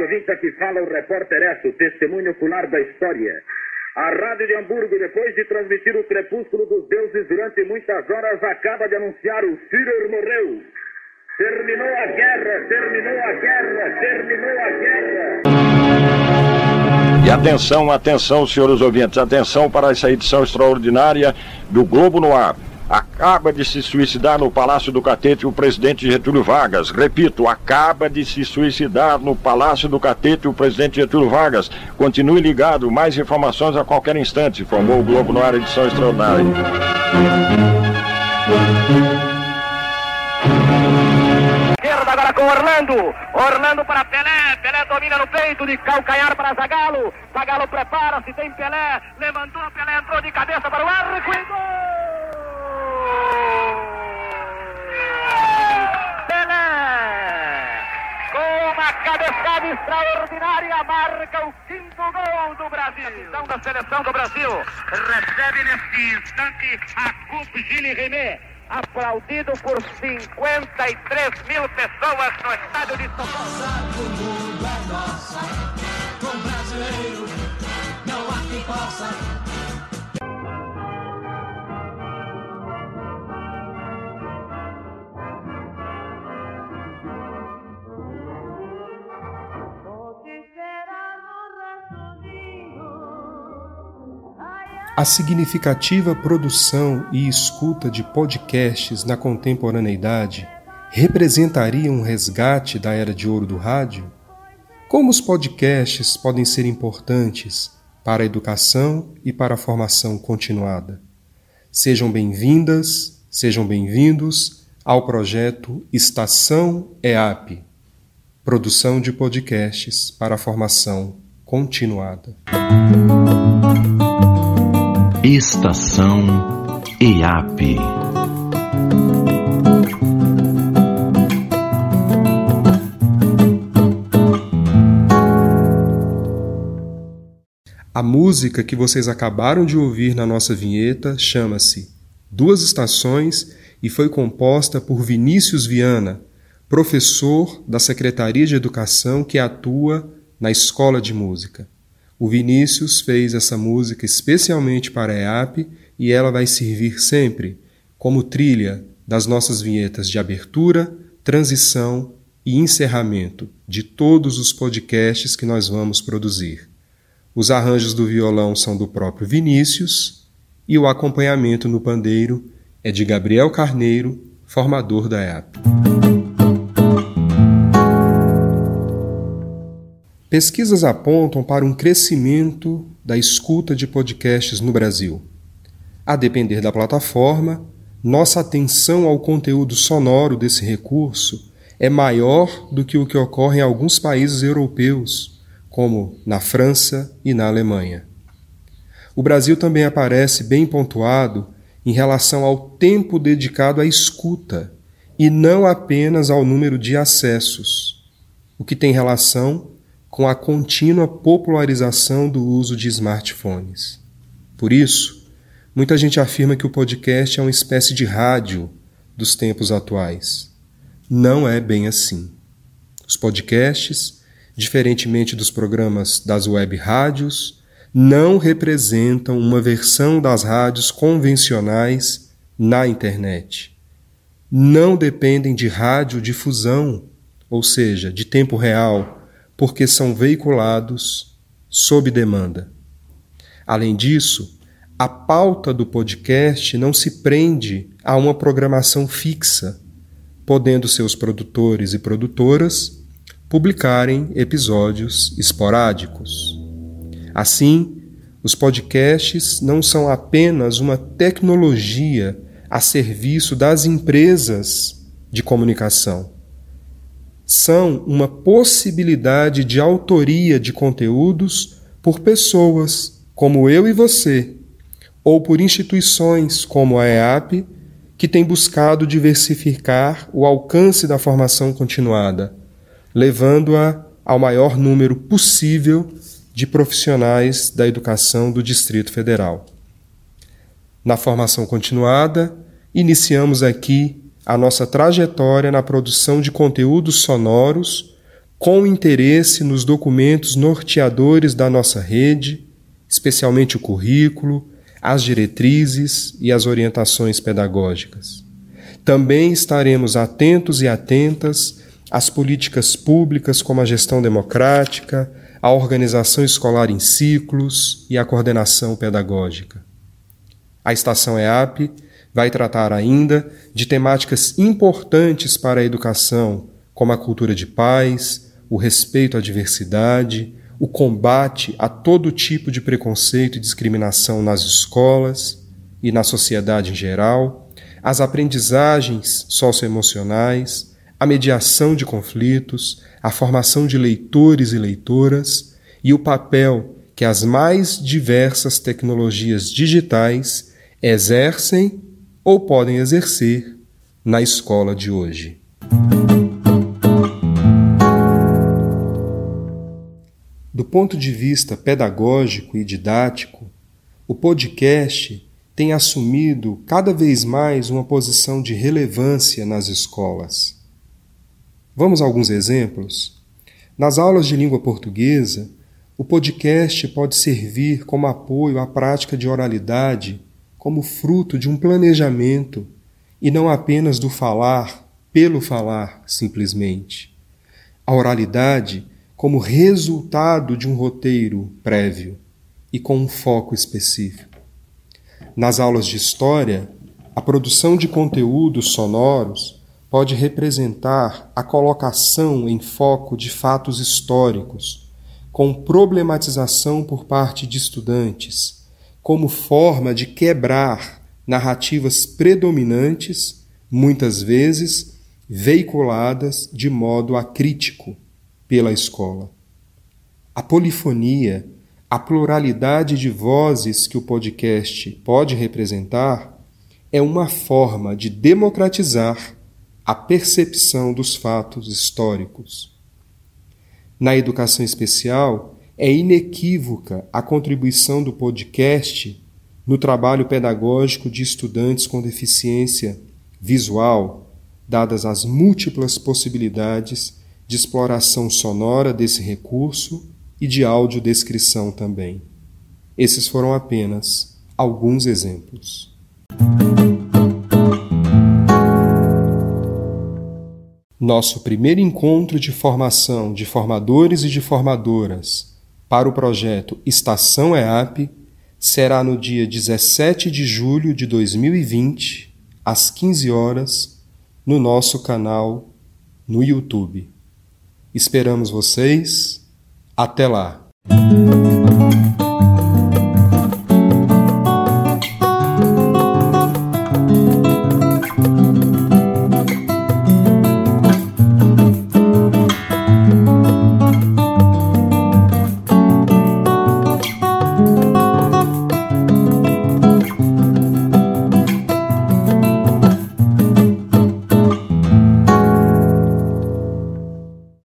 ouvintes, aqui fala o repórter Esso, testemunho ocular da história. A Rádio de Hamburgo, depois de transmitir o crepúsculo dos deuses durante muitas horas, acaba de anunciar o Führer morreu. Terminou a guerra, terminou a guerra, terminou a guerra. E atenção, atenção, senhores ouvintes, atenção para essa edição extraordinária do Globo no Ar. Acaba de se suicidar no Palácio do Catete o presidente Getúlio Vargas. Repito, acaba de se suicidar no Palácio do Catete o presidente Getúlio Vargas. Continue ligado, mais informações a qualquer instante. Formou o Globo no ar, edição extraordinária. Esquerda agora com Orlando. Orlando para Pelé. Pelé domina no peito de calcanhar para Zagalo. Zagalo prepara-se, tem Pelé. Levantou, Pelé entrou de cabeça para o arco e gol! Pelé, com uma cabeçada extraordinária, marca o quinto gol do Brasil. Capitão da seleção do Brasil recebe neste instante a Coupe Gilles René, aplaudido por 53 mil pessoas no estádio de São Paulo. A significativa produção e escuta de podcasts na contemporaneidade representaria um resgate da era de ouro do rádio? Como os podcasts podem ser importantes para a educação e para a formação continuada? Sejam bem-vindas, sejam bem-vindos ao projeto Estação EAP produção de podcasts para a formação continuada. Estação EAP. A música que vocês acabaram de ouvir na nossa vinheta chama-se Duas Estações e foi composta por Vinícius Viana, professor da Secretaria de Educação que atua na Escola de Música. O Vinícius fez essa música especialmente para a EAP e ela vai servir sempre como trilha das nossas vinhetas de abertura, transição e encerramento de todos os podcasts que nós vamos produzir. Os arranjos do violão são do próprio Vinícius e o acompanhamento no pandeiro é de Gabriel Carneiro, formador da EAP. Pesquisas apontam para um crescimento da escuta de podcasts no Brasil. A depender da plataforma, nossa atenção ao conteúdo sonoro desse recurso é maior do que o que ocorre em alguns países europeus, como na França e na Alemanha. O Brasil também aparece bem pontuado em relação ao tempo dedicado à escuta e não apenas ao número de acessos, o que tem relação com a contínua popularização do uso de smartphones. Por isso, muita gente afirma que o podcast é uma espécie de rádio dos tempos atuais. Não é bem assim. Os podcasts, diferentemente dos programas das web rádios, não representam uma versão das rádios convencionais na internet. Não dependem de radiodifusão, ou seja, de tempo real porque são veiculados sob demanda. Além disso, a pauta do podcast não se prende a uma programação fixa, podendo seus produtores e produtoras publicarem episódios esporádicos. Assim, os podcasts não são apenas uma tecnologia a serviço das empresas de comunicação são uma possibilidade de autoria de conteúdos por pessoas como eu e você, ou por instituições como a EAP, que tem buscado diversificar o alcance da formação continuada, levando-a ao maior número possível de profissionais da educação do Distrito Federal. Na formação continuada, iniciamos aqui a nossa trajetória na produção de conteúdos sonoros com interesse nos documentos norteadores da nossa rede, especialmente o currículo, as diretrizes e as orientações pedagógicas. Também estaremos atentos e atentas às políticas públicas como a gestão democrática, a organização escolar em ciclos e a coordenação pedagógica. A estação EAP vai tratar ainda de temáticas importantes para a educação, como a cultura de paz, o respeito à diversidade, o combate a todo tipo de preconceito e discriminação nas escolas e na sociedade em geral, as aprendizagens socioemocionais, a mediação de conflitos, a formação de leitores e leitoras e o papel que as mais diversas tecnologias digitais exercem ou podem exercer na escola de hoje. Do ponto de vista pedagógico e didático, o podcast tem assumido cada vez mais uma posição de relevância nas escolas. Vamos a alguns exemplos? Nas aulas de língua portuguesa, o podcast pode servir como apoio à prática de oralidade como fruto de um planejamento e não apenas do falar pelo falar simplesmente. A oralidade como resultado de um roteiro prévio e com um foco específico. Nas aulas de história, a produção de conteúdos sonoros pode representar a colocação em foco de fatos históricos, com problematização por parte de estudantes como forma de quebrar narrativas predominantes, muitas vezes veiculadas de modo acrítico pela escola. A polifonia, a pluralidade de vozes que o podcast pode representar, é uma forma de democratizar a percepção dos fatos históricos. Na educação especial, é inequívoca a contribuição do podcast no trabalho pedagógico de estudantes com deficiência visual, dadas as múltiplas possibilidades de exploração sonora desse recurso e de audiodescrição também. Esses foram apenas alguns exemplos. Nosso primeiro encontro de formação de formadores e de formadoras para o projeto Estação EAP será no dia 17 de julho de 2020, às 15 horas, no nosso canal no YouTube. Esperamos vocês. Até lá!